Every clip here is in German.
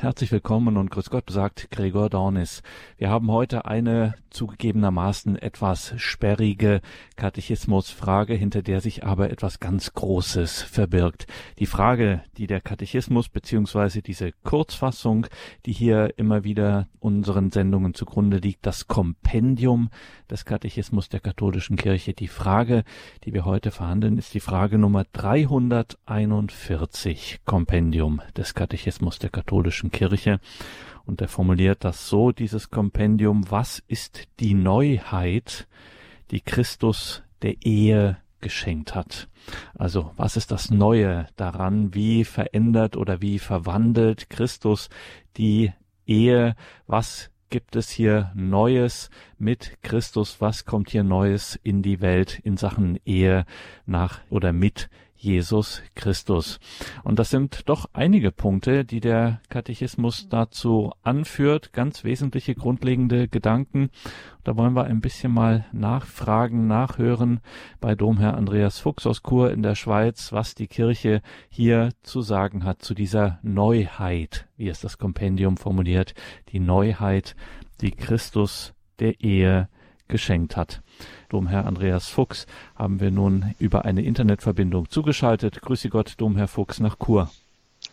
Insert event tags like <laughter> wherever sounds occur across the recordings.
Herzlich willkommen und grüß Gott, sagt Gregor Dornis. Wir haben heute eine zugegebenermaßen etwas sperrige Katechismusfrage, hinter der sich aber etwas ganz Großes verbirgt. Die Frage, die der Katechismus beziehungsweise diese Kurzfassung, die hier immer wieder unseren Sendungen zugrunde liegt, das Kompendium des Katechismus der katholischen Kirche. Die Frage, die wir heute verhandeln, ist die Frage Nummer 341, Kompendium des Katechismus der katholischen Kirche. Und er formuliert das so, dieses Kompendium, was ist die Neuheit, die Christus der Ehe geschenkt hat. Also was ist das Neue daran? Wie verändert oder wie verwandelt Christus die Ehe? Was gibt es hier Neues mit Christus? Was kommt hier Neues in die Welt in Sachen Ehe nach oder mit Jesus Christus. Und das sind doch einige Punkte, die der Katechismus dazu anführt, ganz wesentliche grundlegende Gedanken. Da wollen wir ein bisschen mal nachfragen, nachhören bei Domherr Andreas Fuchs aus Chur in der Schweiz, was die Kirche hier zu sagen hat zu dieser Neuheit, wie es das Kompendium formuliert, die Neuheit, die Christus der Ehe geschenkt hat. Domherr Andreas Fuchs haben wir nun über eine Internetverbindung zugeschaltet. Grüße Gott, Domherr Fuchs nach Chur.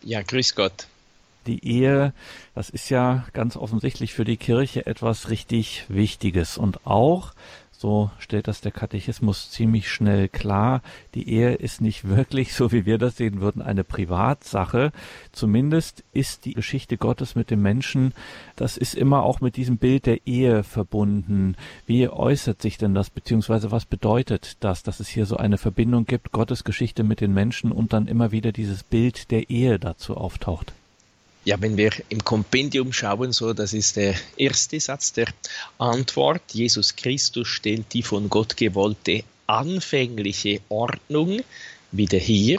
Ja, grüß Gott. Die Ehe, das ist ja ganz offensichtlich für die Kirche etwas richtig Wichtiges und auch so stellt das der Katechismus ziemlich schnell klar. Die Ehe ist nicht wirklich, so wie wir das sehen würden, eine Privatsache. Zumindest ist die Geschichte Gottes mit dem Menschen, das ist immer auch mit diesem Bild der Ehe verbunden. Wie äußert sich denn das, beziehungsweise was bedeutet das, dass es hier so eine Verbindung gibt, Gottes Geschichte mit den Menschen und dann immer wieder dieses Bild der Ehe dazu auftaucht? Ja, wenn wir im Kompendium schauen, so, das ist der erste Satz der Antwort. Jesus Christus stellt die von Gott gewollte anfängliche Ordnung wieder her.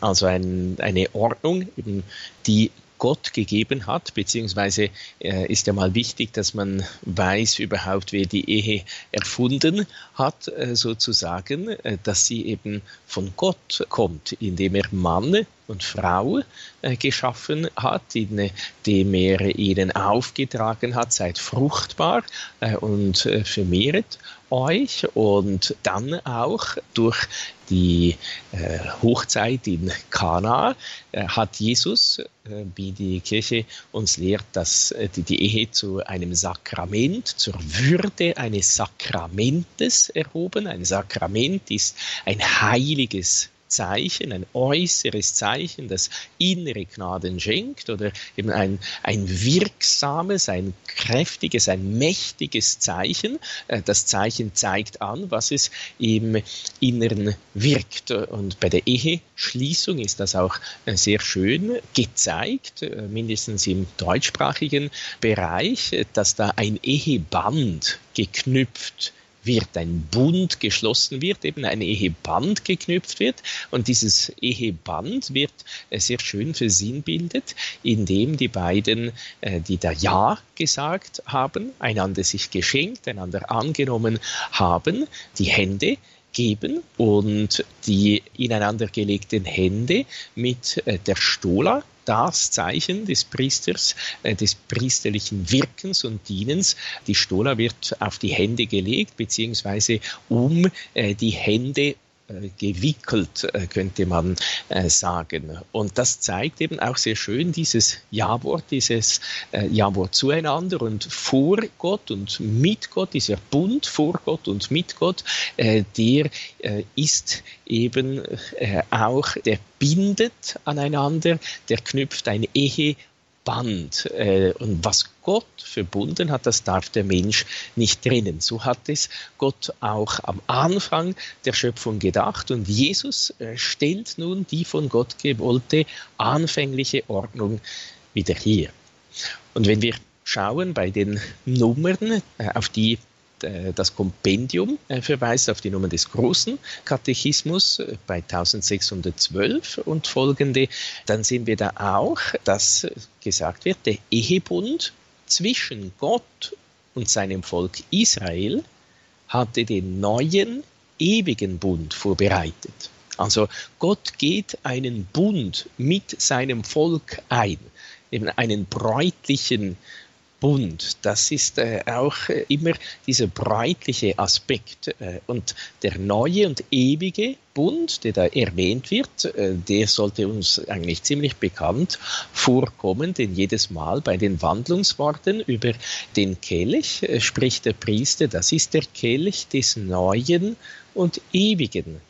Also ein, eine Ordnung, die Gott gegeben hat, beziehungsweise äh, ist ja mal wichtig, dass man weiß überhaupt, wer die Ehe erfunden hat, äh, sozusagen, äh, dass sie eben von Gott kommt, indem er Mann und Frau äh, geschaffen hat, indem er ihnen aufgetragen hat, seid fruchtbar äh, und äh, vermehret euch und dann auch durch die äh, Hochzeit in Kana äh, hat Jesus, äh, wie die Kirche uns lehrt, dass die, die Ehe zu einem Sakrament, zur Würde eines Sakramentes erhoben. Ein Sakrament ist ein heiliges Zeichen, ein äußeres Zeichen, das innere Gnaden schenkt oder eben ein, ein wirksames, ein kräftiges, ein mächtiges Zeichen. Äh, das Zeichen zeigt an, was es im Inneren wirkt. Und bei der Eheschließung ist das auch äh, sehr schön gezeigt, äh, mindestens im deutschsprachigen Bereich, dass da ein Eheband geknüpft wird, ein Bund geschlossen wird, eben ein Eheband geknüpft wird. Und dieses Eheband wird äh, sehr schön versinnbildet, indem die beiden, äh, die da Ja gesagt haben, einander sich geschenkt, einander angenommen haben, die Hände geben und die ineinander gelegten Hände mit äh, der Stola das Zeichen des Priesters, äh, des priesterlichen Wirkens und Dienens. Die Stola wird auf die Hände gelegt, beziehungsweise um äh, die Hände gewickelt, äh, könnte man äh, sagen. Und das zeigt eben auch sehr schön dieses Ja-Wort, dieses Ja-Wort zueinander und vor Gott und mit Gott, dieser Bund vor Gott und mit Gott, der ist eben auch, der bindet aneinander, der knüpft ein Ehe Band. Äh, und was Gott verbunden hat, das darf der Mensch nicht trennen. So hat es Gott auch am Anfang der Schöpfung gedacht. Und Jesus äh, stellt nun die von Gott gewollte anfängliche Ordnung wieder her. Und wenn wir schauen bei den Nummern, äh, auf die das Kompendium äh, verweist auf die Nummer des großen Katechismus äh, bei 1612 und folgende, dann sehen wir da auch, dass gesagt wird, der Ehebund zwischen Gott und seinem Volk Israel hatte den neuen ewigen Bund vorbereitet. Also Gott geht einen Bund mit seinem Volk ein. eben einen bräutlichen Bund. Das ist äh, auch äh, immer dieser bräutliche Aspekt. Äh, und der neue und ewige Bund, der da erwähnt wird, äh, der sollte uns eigentlich ziemlich bekannt vorkommen, denn jedes Mal bei den Wandlungsworten über den Kelch äh, spricht der Priester, das ist der Kelch des neuen und ewigen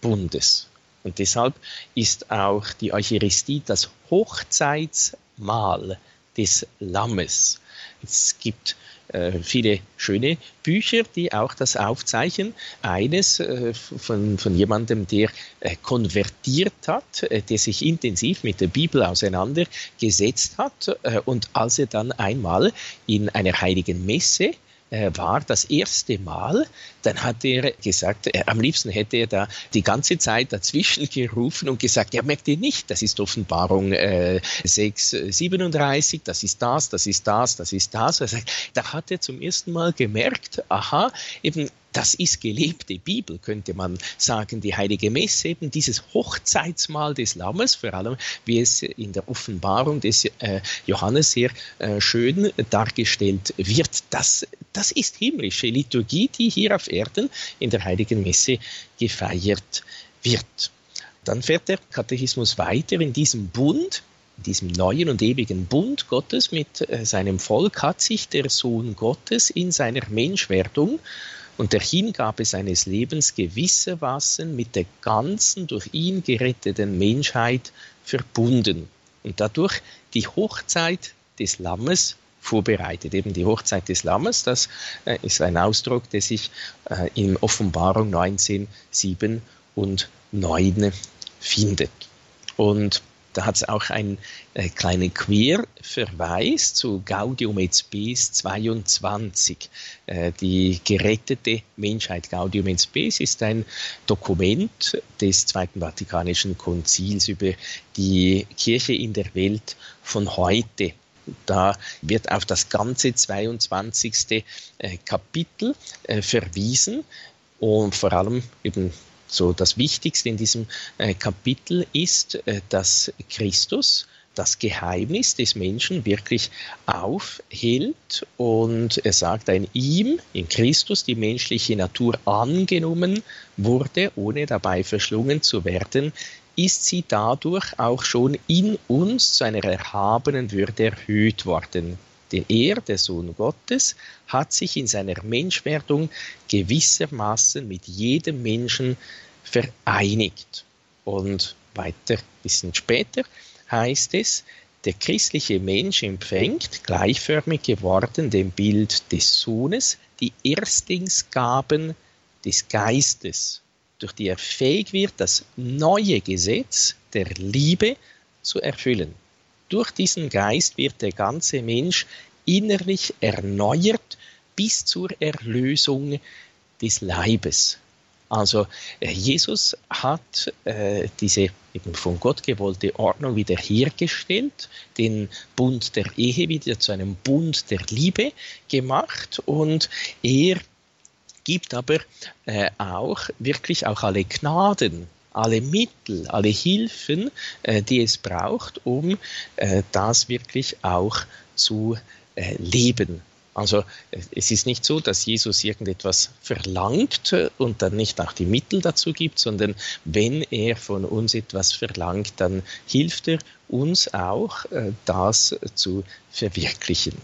Bundes. Und deshalb ist auch die Eucharistie das Hochzeitsmahl des Lammes. Es gibt äh, viele schöne Bücher, die auch das aufzeichnen. Eines äh, von, von jemandem, der äh, konvertiert hat, der sich intensiv mit der Bibel auseinandergesetzt hat und als er dann einmal in einer heiligen Messe war das erste Mal, dann hat er gesagt, äh, am liebsten hätte er da die ganze Zeit dazwischen gerufen und gesagt, ja, merkt ihr nicht, das ist Offenbarung äh, 6, 37, das ist das, das ist das, das ist das. Da hat er zum ersten Mal gemerkt, aha, eben das ist gelebte Bibel, könnte man sagen, die heilige Messe, eben dieses Hochzeitsmahl des Lammes, vor allem wie es in der Offenbarung des äh, Johannes sehr äh, schön dargestellt wird. Das, das ist himmlische Liturgie, die hier auf Erden in der heiligen Messe gefeiert wird. Dann fährt der Katechismus weiter in diesem Bund, in diesem neuen und ewigen Bund Gottes mit äh, seinem Volk hat sich der Sohn Gottes in seiner Menschwerdung und der Hingabe seines Lebens gewissermaßen mit der ganzen durch ihn geretteten Menschheit verbunden und dadurch die Hochzeit des Lammes vorbereitet. Eben die Hochzeit des Lammes, das äh, ist ein Ausdruck, der sich äh, in Offenbarung 19, 7 und 9 findet. Und da hat es auch einen äh, kleinen Querverweis zu Gaudium et Spes 22. Äh, die gerettete Menschheit Gaudium et Spes ist ein Dokument des Zweiten Vatikanischen Konzils über die Kirche in der Welt von heute. Da wird auf das ganze 22. Äh, Kapitel äh, verwiesen und vor allem eben so das Wichtigste in diesem äh, Kapitel ist, äh, dass Christus das Geheimnis des Menschen wirklich aufhält und er sagt, in ihm, in Christus, die menschliche Natur angenommen wurde, ohne dabei verschlungen zu werden, ist sie dadurch auch schon in uns zu einer erhabenen Würde erhöht worden. Denn er, der Sohn Gottes, hat sich in seiner Menschwerdung gewissermaßen mit jedem Menschen vereinigt. Und weiter, ein bisschen später, heißt es, der christliche Mensch empfängt, gleichförmig geworden dem Bild des Sohnes, die Erstlingsgaben des Geistes, durch die er fähig wird, das neue Gesetz der Liebe zu erfüllen. Durch diesen Geist wird der ganze Mensch innerlich erneuert bis zur Erlösung des Leibes. Also äh, Jesus hat äh, diese eben von Gott gewollte Ordnung wiederhergestellt, den Bund der Ehe wieder zu einem Bund der Liebe gemacht und er gibt aber äh, auch wirklich auch alle Gnaden alle Mittel, alle Hilfen, äh, die es braucht, um äh, das wirklich auch zu äh, leben. Also es ist nicht so, dass Jesus irgendetwas verlangt und dann nicht auch die Mittel dazu gibt, sondern wenn er von uns etwas verlangt, dann hilft er uns auch, das zu verwirklichen.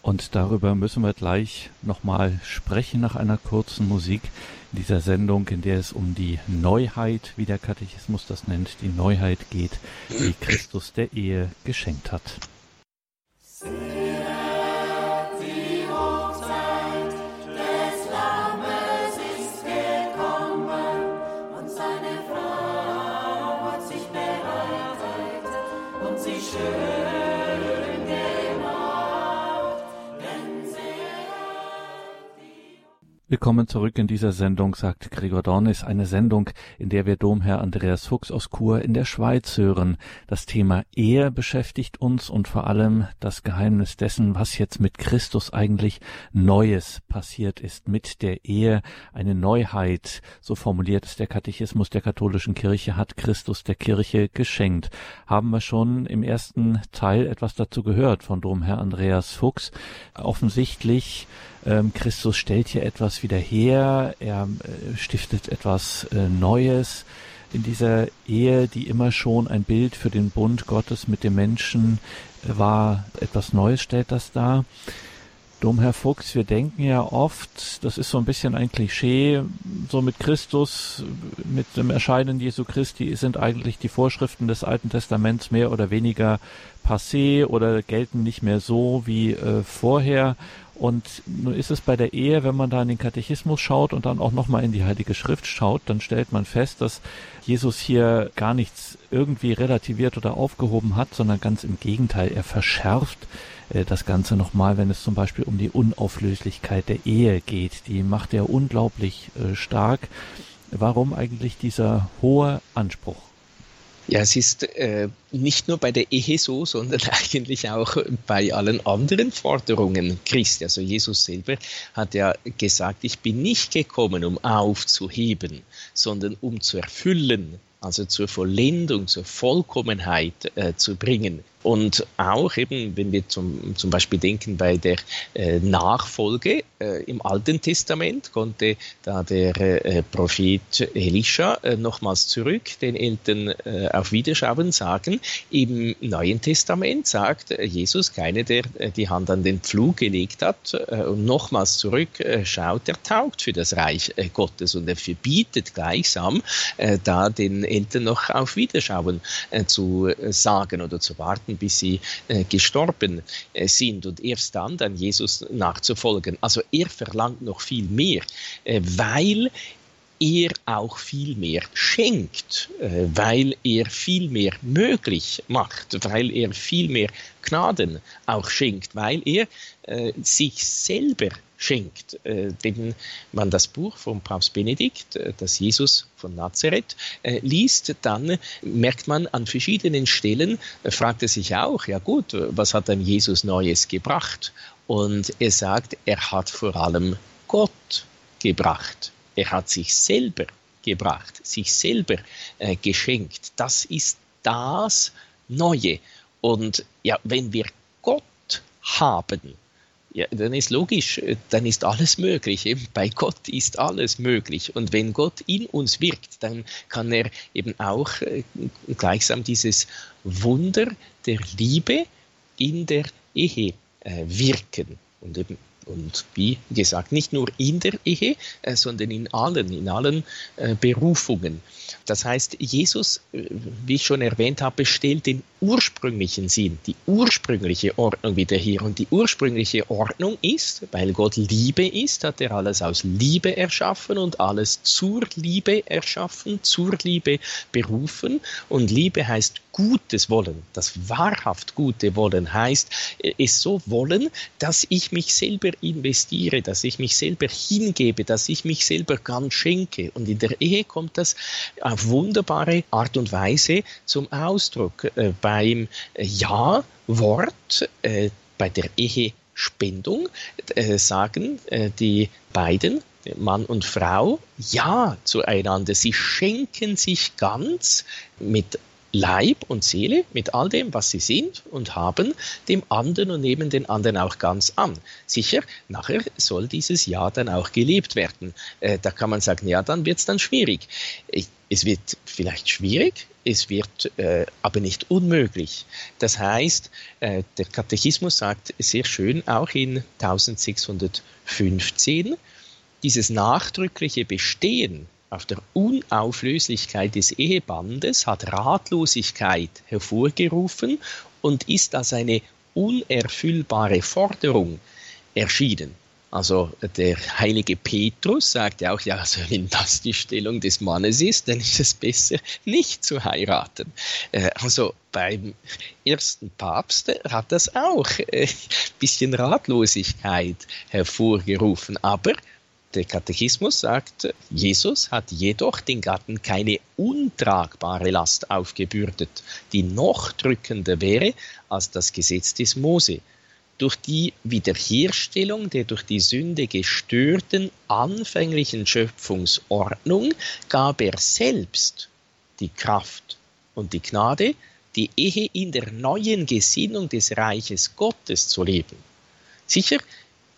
Und darüber müssen wir gleich nochmal sprechen nach einer kurzen Musik in dieser Sendung, in der es um die Neuheit, wie der Katechismus das nennt, die Neuheit geht, die Christus der Ehe geschenkt hat. Willkommen zurück in dieser Sendung, sagt Gregor Dornis, eine Sendung, in der wir Domherr Andreas Fuchs aus Chur in der Schweiz hören. Das Thema Ehe beschäftigt uns und vor allem das Geheimnis dessen, was jetzt mit Christus eigentlich Neues passiert ist, mit der Ehe, eine Neuheit, so formuliert es der Katechismus der katholischen Kirche, hat Christus der Kirche geschenkt. Haben wir schon im ersten Teil etwas dazu gehört von Domherr Andreas Fuchs. Offensichtlich ähm, Christus stellt hier etwas wieder her, er äh, stiftet etwas äh, Neues in dieser Ehe, die immer schon ein Bild für den Bund Gottes mit dem Menschen äh, war. Etwas Neues stellt das dar. Domherr Fuchs, wir denken ja oft, das ist so ein bisschen ein Klischee, so mit Christus, mit dem Erscheinen Jesu Christi sind eigentlich die Vorschriften des Alten Testaments mehr oder weniger passé oder gelten nicht mehr so wie äh, vorher. Und nun ist es bei der Ehe, wenn man da in den Katechismus schaut und dann auch nochmal in die Heilige Schrift schaut, dann stellt man fest, dass Jesus hier gar nichts irgendwie relativiert oder aufgehoben hat, sondern ganz im Gegenteil, er verschärft äh, das Ganze nochmal, wenn es zum Beispiel um die Unauflöslichkeit der Ehe geht. Die macht er unglaublich äh, stark. Warum eigentlich dieser hohe Anspruch? Ja, es ist äh, nicht nur bei der Ehe so, sondern <laughs> eigentlich auch bei allen anderen Forderungen Christi. Also Jesus selber hat ja gesagt, ich bin nicht gekommen, um aufzuheben, sondern um zu erfüllen, also zur Vollendung, zur Vollkommenheit äh, zu bringen. Und auch eben, wenn wir zum, zum Beispiel denken bei der äh, Nachfolge äh, im Alten Testament, konnte da der äh, Prophet Elisha äh, nochmals zurück den Eltern äh, auf Wiederschauen sagen. Im Neuen Testament sagt äh, Jesus, keiner, der die Hand an den Pflug gelegt hat und nochmals zurück schaut, der taugt für das Reich Gottes und er verbietet gleichsam da den Eltern noch auf Wiederschauen zu sagen oder zu warten warten, bis sie äh, gestorben äh, sind und erst dann dann Jesus nachzufolgen. Also er verlangt noch viel mehr, äh, weil er auch viel mehr schenkt, äh, weil er viel mehr möglich macht, weil er viel mehr Gnaden auch schenkt, weil er äh, sich selber schenkt. Äh, wenn man das Buch von Papst Benedikt, äh, das Jesus von Nazareth, äh, liest, dann merkt man an verschiedenen Stellen, fragt er sich auch, ja gut, was hat dann Jesus Neues gebracht? Und er sagt, er hat vor allem Gott gebracht. Er hat sich selber gebracht, sich selber äh, geschenkt. Das ist das Neue. Und ja, wenn wir Gott haben, ja, dann ist logisch, dann ist alles möglich. Bei Gott ist alles möglich. Und wenn Gott in uns wirkt, dann kann er eben auch äh, gleichsam dieses Wunder der Liebe in der Ehe äh, wirken. Und eben und wie gesagt, nicht nur in der Ehe, äh, sondern in allen, in allen äh, Berufungen. Das heißt, Jesus, äh, wie ich schon erwähnt habe, stellt den ursprünglichen Sinn, die ursprüngliche Ordnung wieder her. Und die ursprüngliche Ordnung ist, weil Gott Liebe ist, hat er alles aus Liebe erschaffen und alles zur Liebe erschaffen, zur Liebe berufen. Und Liebe heißt Gutes wollen. Das wahrhaft Gute wollen heißt, es so wollen, dass ich mich selber investiere, dass ich mich selber hingebe, dass ich mich selber ganz schenke. Und in der Ehe kommt das auf wunderbare Art und Weise zum Ausdruck. Äh, beim Ja-Wort, äh, bei der Ehespendung, äh, sagen äh, die beiden, Mann und Frau, ja zueinander. Sie schenken sich ganz mit Leib und Seele mit all dem, was sie sind und haben, dem anderen und neben den anderen auch ganz an. Sicher, nachher soll dieses Ja dann auch gelebt werden. Äh, da kann man sagen, ja, dann wird es dann schwierig. Es wird vielleicht schwierig, es wird äh, aber nicht unmöglich. Das heißt, äh, der Katechismus sagt sehr schön auch in 1615, dieses nachdrückliche Bestehen auf der Unauflöslichkeit des Ehebandes hat Ratlosigkeit hervorgerufen und ist als eine unerfüllbare Forderung erschienen. Also der heilige Petrus sagt ja auch, ja, also wenn das die Stellung des Mannes ist, dann ist es besser, nicht zu heiraten. Äh, also beim ersten Papst hat das auch ein äh, bisschen Ratlosigkeit hervorgerufen, aber Der Katechismus sagt, Jesus hat jedoch den Gatten keine untragbare Last aufgebürdet, die noch drückender wäre als das Gesetz des Mose. Durch die Wiederherstellung der durch die Sünde gestörten anfänglichen Schöpfungsordnung gab er selbst die Kraft und die Gnade, die Ehe in der neuen Gesinnung des Reiches Gottes zu leben. Sicher,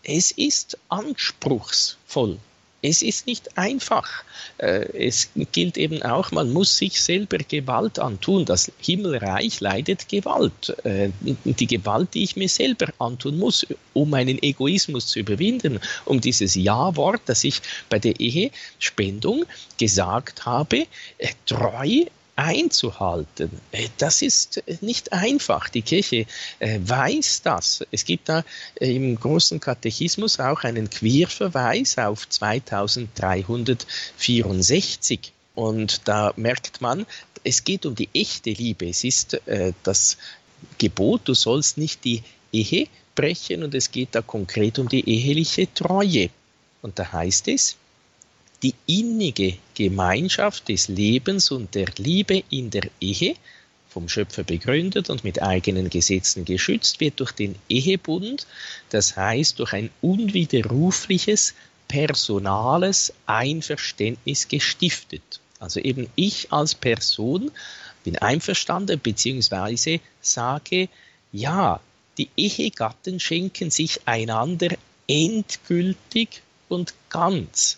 es ist anspruchsvoll. Es ist nicht einfach. Äh, es gilt eben auch, man muss sich selber Gewalt antun. Das Himmelreich leidet Gewalt. Äh, die Gewalt, die ich mir selber antun muss, um meinen Egoismus zu überwinden, um dieses Ja-Wort, das ich bei der Ehespendung gesagt habe, äh, treu einzuhalten. Äh, das ist nicht einfach. Die Kirche äh, weiß das. Es gibt da äh, im großen Katechismus auch einen Querverweis auf 2364. Und da merkt man, es geht um die echte Liebe. Es ist das Gebot, du sollst nicht die Ehe brechen und es geht da konkret um die eheliche Treue. Und da heißt es, die innige Gemeinschaft des Lebens und der Liebe in der Ehe, vom Schöpfer begründet und mit eigenen Gesetzen geschützt, wird durch den Ehebund, das heißt durch ein unwiderrufliches, personales Einverständnis gestiftet. Also eben ich als Person bin einverstanden bzw. sage, ja, die Ehegatten schenken sich einander endgültig und ganz.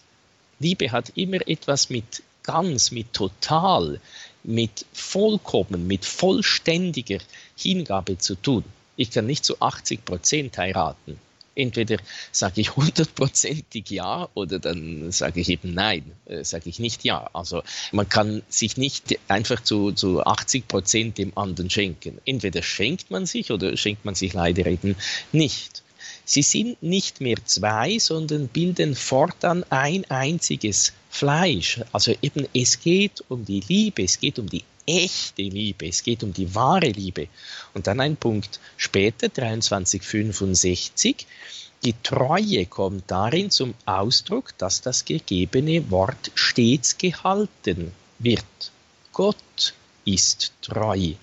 Liebe hat immer etwas mit ganz, mit total, mit vollkommen, mit vollständiger Hingabe zu tun. Ich kann nicht zu 80 Prozent heiraten. Entweder sage ich hundertprozentig ja oder dann sage ich eben nein, äh, sage ich nicht ja. Also man kann sich nicht einfach zu, zu 80 Prozent dem anderen schenken. Entweder schenkt man sich oder schenkt man sich leider eben nicht. Sie sind nicht mehr zwei, sondern bilden fortan ein einziges Fleisch. Also eben es geht um die Liebe, es geht um die echte Liebe, es geht um die wahre Liebe. Und dann ein Punkt später, 2365, die Treue kommt darin zum Ausdruck, dass das gegebene Wort stets gehalten wird. Gott ist treu.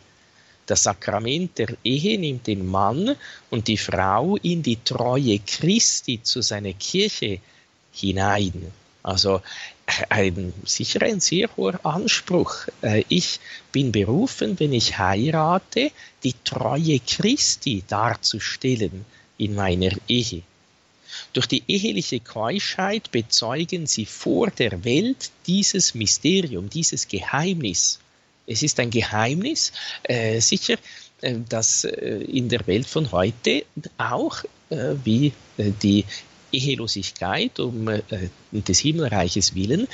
Das Sakrament der Ehe nimmt den Mann und die Frau in die Treue Christi zu seiner Kirche hinein. Also ein, sicher ein sehr hoher Anspruch. Äh, ich bin berufen, wenn ich heirate, die Treue Christi darzustellen in meiner Ehe. Durch die eheliche Keuschheit bezeugen sie vor der Welt dieses Mysterium, dieses Geheimnis es ist ein Geheimnis, äh, sicher, äh, dass äh, in der Welt von heute auch äh, wie äh, die Ehelosigkeit um des Himmelreiches willen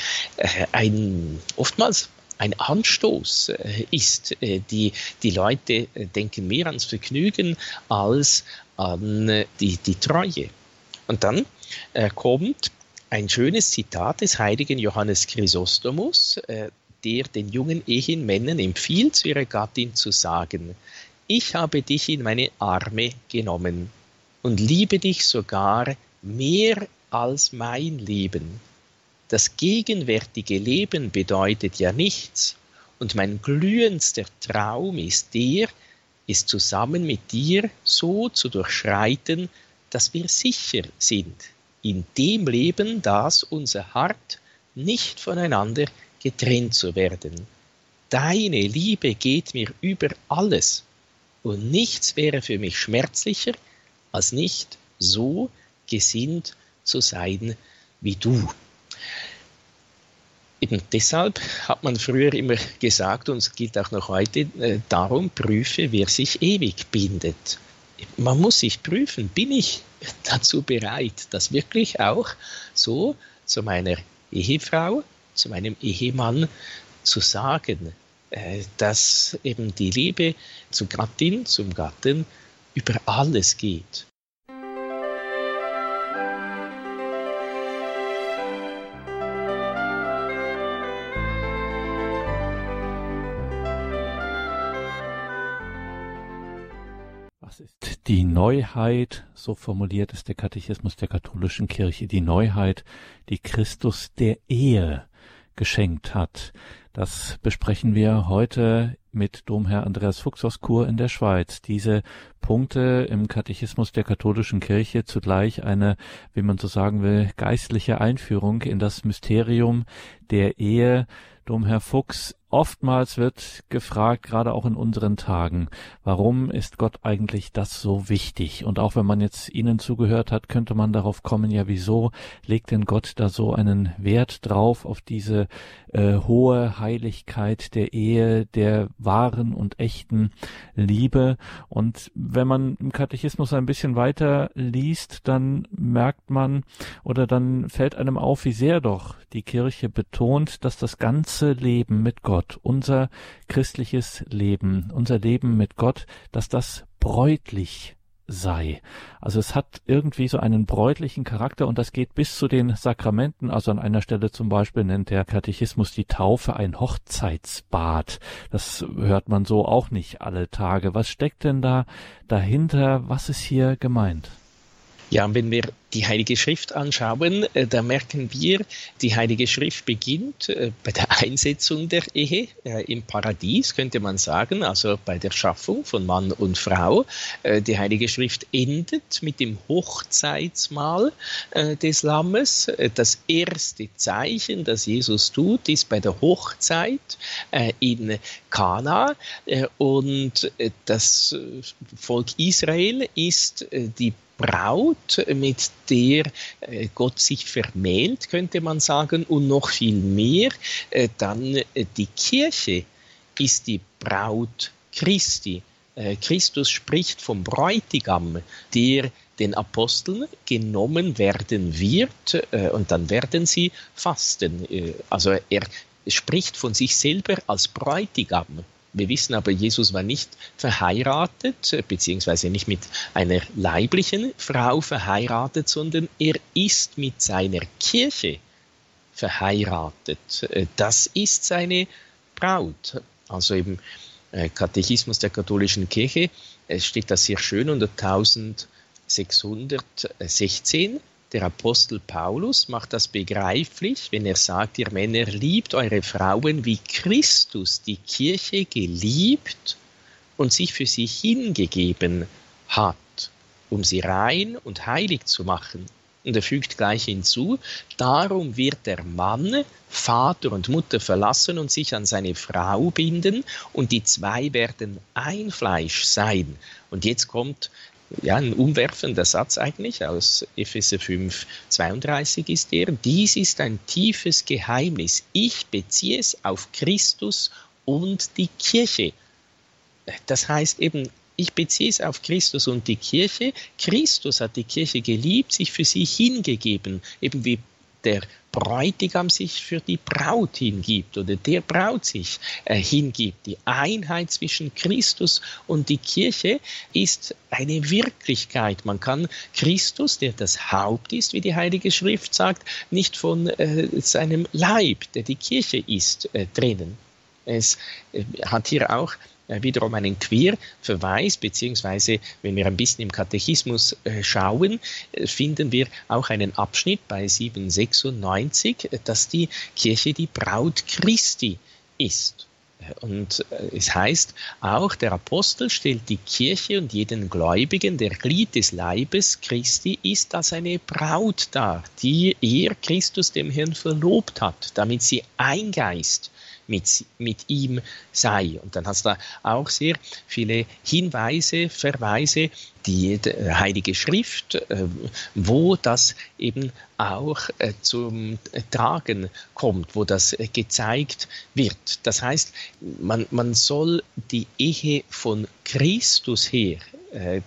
ein oftmals ein Anstoß ist. Die, die Leute denken mehr ans Vergnügen als an die, die Treue. Und dann kommt ein schönes Zitat des heiligen Johannes Chrysostomus, der den jungen Ehemännern empfiehlt, zu ihrer Gattin zu sagen, ich habe dich in meine Arme genommen und liebe dich sogar mehr als mein Leben. Das gegenwärtige Leben bedeutet ja nichts, und mein glühendster Traum ist der, es zusammen mit dir so zu durchschreiten, dass wir sicher sind in dem Leben, das unser Hart nicht voneinander getrennt zu werden. Deine Liebe geht mir über alles, und nichts wäre für mich schmerzlicher, als nicht so gesinnt zu sein wie du. Eben deshalb hat man früher immer gesagt, und es gilt auch noch heute, äh, darum prüfe, wer sich ewig bindet. Man muss sich prüfen, bin ich dazu bereit, das wirklich auch so zu meiner Ehefrau zu meinem Ehemann zu sagen, äh, dass eben die Liebe zur Gattin, zum Gatten über alles geht. Was ist die Neuheit, so formuliert es der Katechismus der katholischen Kirche, die Neuheit, die Christus der Ehe geschenkt hat. Das besprechen wir heute mit Domherr Andreas Fuchs aus Chur in der Schweiz. Diese Punkte im Katechismus der katholischen Kirche zugleich eine, wie man so sagen will, geistliche Einführung in das Mysterium der Ehe. Domherr Fuchs, Oftmals wird gefragt, gerade auch in unseren Tagen, warum ist Gott eigentlich das so wichtig? Und auch wenn man jetzt Ihnen zugehört hat, könnte man darauf kommen, ja, wieso legt denn Gott da so einen Wert drauf auf diese äh, hohe Heiligkeit der Ehe, der wahren und echten Liebe? Und wenn man im Katechismus ein bisschen weiter liest, dann merkt man oder dann fällt einem auf, wie sehr doch die Kirche betont, dass das ganze Leben mit Gott Gott, unser christliches Leben, unser Leben mit Gott, dass das bräutlich sei. Also es hat irgendwie so einen bräutlichen Charakter und das geht bis zu den Sakramenten. Also an einer Stelle zum Beispiel nennt der Katechismus die Taufe ein Hochzeitsbad. Das hört man so auch nicht alle Tage. Was steckt denn da dahinter? Was ist hier gemeint? Ja, wenn wir die Heilige Schrift anschauen, äh, da merken wir, die Heilige Schrift beginnt äh, bei der Einsetzung der Ehe äh, im Paradies, könnte man sagen, also bei der Schaffung von Mann und Frau. Die Heilige Schrift endet mit dem Hochzeitsmahl des Lammes. Das erste Zeichen, das Jesus tut, ist bei der Hochzeit in Kana und das Volk Israel ist die Braut, mit der äh, Gott sich vermählt, könnte man sagen, und noch viel mehr, äh, dann äh, die Kirche ist die Braut Christi. Christus spricht vom Bräutigam, der den Aposteln genommen werden wird und dann werden sie fasten. Also er spricht von sich selber als Bräutigam. Wir wissen aber, Jesus war nicht verheiratet, beziehungsweise nicht mit einer leiblichen Frau verheiratet, sondern er ist mit seiner Kirche verheiratet. Das ist seine Braut. Also im äh, Katechismus der katholischen Kirche steht das sehr schön unter 1616. Der Apostel Paulus macht das begreiflich, wenn er sagt, ihr Männer liebt eure Frauen, wie Christus die Kirche geliebt und sich für sie hingegeben hat, um sie rein und heilig zu machen. Und er fügt gleich hinzu, darum wird der Mann Vater und Mutter verlassen und sich an seine Frau binden, und die zwei werden ein Fleisch sein. Und jetzt kommt ja, ein umwerfender Satz eigentlich aus Epheser 5, 32 ist der. Dies ist ein tiefes Geheimnis. Ich beziehe es auf Christus und die Kirche. Das heißt eben, ich beziehe es auf Christus und die Kirche. Christus hat die Kirche geliebt, sich für sie hingegeben, eben wie der Bräutigam sich für die Braut hingibt oder der Braut sich äh, hingibt. Die Einheit zwischen Christus und die Kirche ist eine Wirklichkeit. Man kann Christus, der das Haupt ist, wie die Heilige Schrift sagt, nicht von äh, seinem Leib, der die Kirche ist, äh, trennen. Es äh, hat hier auch wiederum einen Querverweis, beziehungsweise wenn wir ein bisschen im Katechismus äh, schauen, äh, finden wir auch einen Abschnitt bei 796, dass die Kirche die Braut Christi ist. Und es heißt auch, der Apostel stellt die Kirche und jeden Gläubigen, der Glied des Leibes Christi ist, als eine Braut dar, die er Christus dem Herrn verlobt hat, damit sie ein Geist mit, mit ihm sei. Und dann hast du auch sehr viele Hinweise, Verweise, die Heilige Schrift, äh, wo das eben auch äh, zum Tragen kommt, wo das gezeigt wird. Das heißt, man, man soll die Ehe von Christus her äh,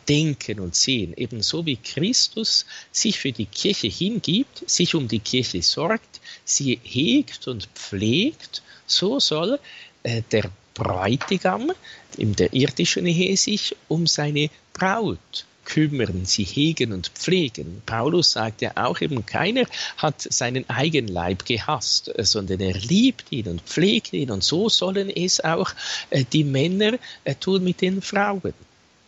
denken und sehen, ebenso wie Christus sich für die Kirche hingibt, sich um die Kirche sorgt, sie hegt und pflegt so soll äh, der Bräutigam in der irdischen Ehe sich um seine Braut kümmern, sie hegen und pflegen. Paulus sagt ja auch eben, keiner hat seinen eigenen Leib gehasst, sondern er liebt ihn und pflegt ihn und so sollen es auch äh, die Männer äh, tun mit den Frauen.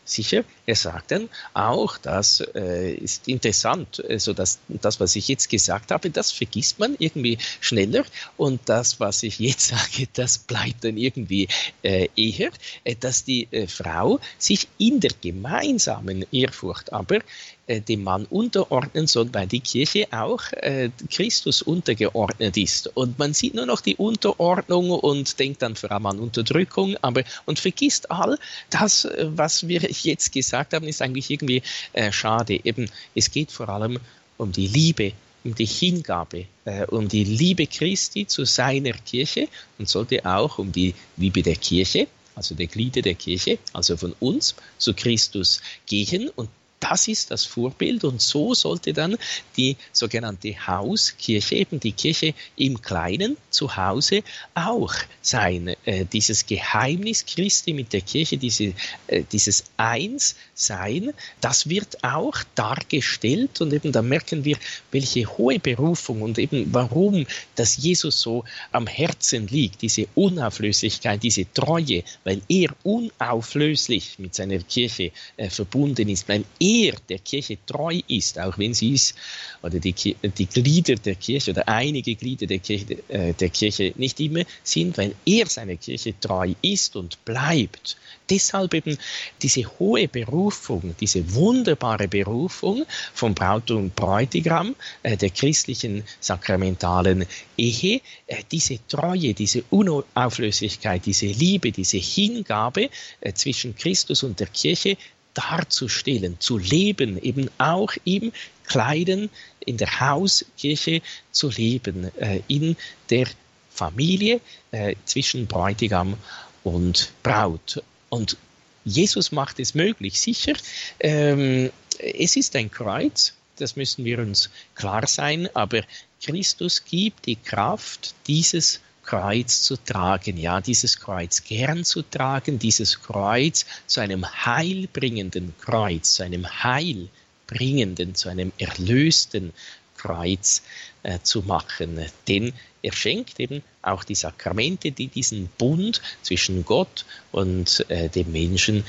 Sicher, er sagt dann auch, das äh, ist interessant, also das, das, was ich jetzt gesagt habe, das vergisst man irgendwie schneller und das, was ich jetzt <laughs> sage, das bleibt dann irgendwie äh, eher, äh, dass die äh, Frau sich in der gemeinsamen Ehrfurcht aber äh, dem Mann unterordnen soll, weil die Kirche auch äh, Christus untergeordnet ist. Und man sieht nur noch die Unterordnung und denkt dann vor allem an Unterdrückung, aber und vergisst all das, äh, was wir jetzt gesagt haben, ist eigentlich irgendwie äh, schade. Eben, es geht vor allem um die Liebe, um die Hingabe, äh, um die Liebe Christi zu seiner Kirche und sollte auch um die Liebe der Kirche also der Glieder der Kirche, also von uns zu Christus gehen und das ist das Vorbild und so sollte dann die sogenannte Hauskirche, eben die Kirche im Kleinen zu Hause auch sein. Äh, dieses Geheimnis Christi mit der Kirche, diese, äh, dieses Einssein, das wird auch dargestellt und eben da merken wir, welche hohe Berufung und eben warum das Jesus so am Herzen liegt, diese Unauflöslichkeit, diese Treue, weil er unauflöslich mit seiner Kirche äh, verbunden ist, weil er er der Kirche treu ist, auch wenn sie es oder die, die Glieder der Kirche oder einige Glieder der Kirche, äh, der Kirche nicht immer sind, weil er seiner Kirche treu ist und bleibt. Deshalb eben diese hohe Berufung, diese wunderbare Berufung vom Braut und Bräutigam äh, der christlichen sakramentalen Ehe, äh, diese Treue, diese Unauflöslichkeit, diese Liebe, diese Hingabe äh, zwischen Christus und der Kirche, darzustellen, zu leben, eben auch im Kleiden, in der Hauskirche zu leben, äh, in der Familie äh, zwischen Bräutigam und Braut. Und Jesus macht es möglich, sicher. Ähm, es ist ein Kreuz, das müssen wir uns klar sein, aber Christus gibt die Kraft, dieses Kreuz zu tragen, ja, dieses Kreuz gern zu tragen, dieses Kreuz zu einem heilbringenden Kreuz, zu einem heilbringenden, zu einem erlösten Kreuz äh, zu machen. Denn er schenkt eben auch die Sakramente, die diesen Bund zwischen Gott und äh, dem Menschen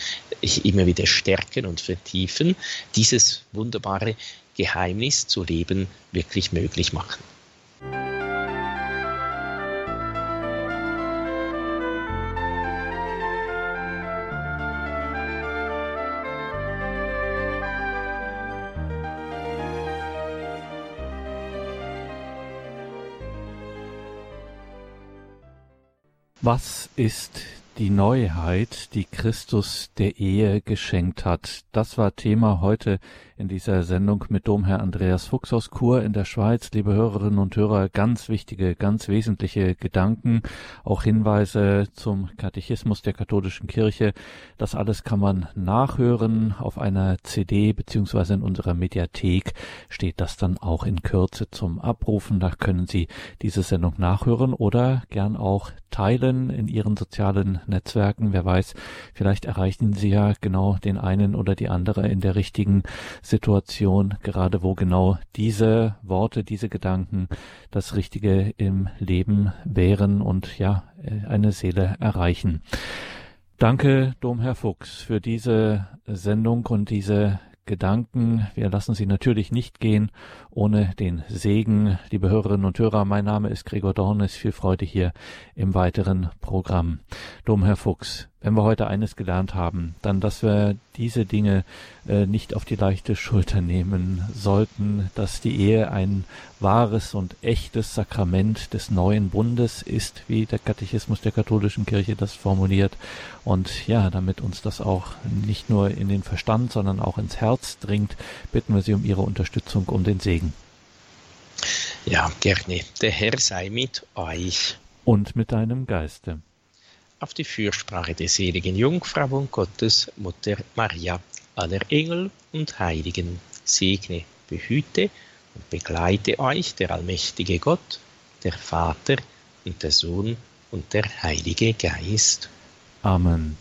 immer wieder stärken und vertiefen, dieses wunderbare Geheimnis zu leben wirklich möglich machen. Was ist die Neuheit, die Christus der Ehe geschenkt hat? Das war Thema heute in dieser Sendung mit Domherr Andreas Fuchs aus Chur in der Schweiz. Liebe Hörerinnen und Hörer, ganz wichtige, ganz wesentliche Gedanken, auch Hinweise zum Katechismus der katholischen Kirche. Das alles kann man nachhören auf einer CD beziehungsweise in unserer Mediathek steht das dann auch in Kürze zum Abrufen. Da können Sie diese Sendung nachhören oder gern auch teilen in Ihren sozialen Netzwerken. Wer weiß, vielleicht erreichen Sie ja genau den einen oder die andere in der richtigen Situation, gerade wo genau diese Worte, diese Gedanken das Richtige im Leben wären und ja, eine Seele erreichen. Danke, Domherr Fuchs, für diese Sendung und diese Gedanken. Wir lassen Sie natürlich nicht gehen ohne den Segen. Liebe Hörerinnen und Hörer, mein Name ist Gregor Dornes. Viel Freude hier im weiteren Programm. Domherr Fuchs, wenn wir heute eines gelernt haben, dann, dass wir diese Dinge äh, nicht auf die leichte Schulter nehmen sollten, dass die Ehe ein wahres und echtes Sakrament des neuen Bundes ist, wie der Katechismus der katholischen Kirche das formuliert. Und ja, damit uns das auch nicht nur in den Verstand, sondern auch ins Herz dringt, bitten wir Sie um Ihre Unterstützung, um den Segen. Ja, gerne. Der Herr sei mit euch. Und mit deinem Geiste auf die Fürsprache der seligen Jungfrau und Gottes Mutter Maria, aller Engel und Heiligen, segne, behüte und begleite euch der allmächtige Gott, der Vater und der Sohn und der Heilige Geist. Amen.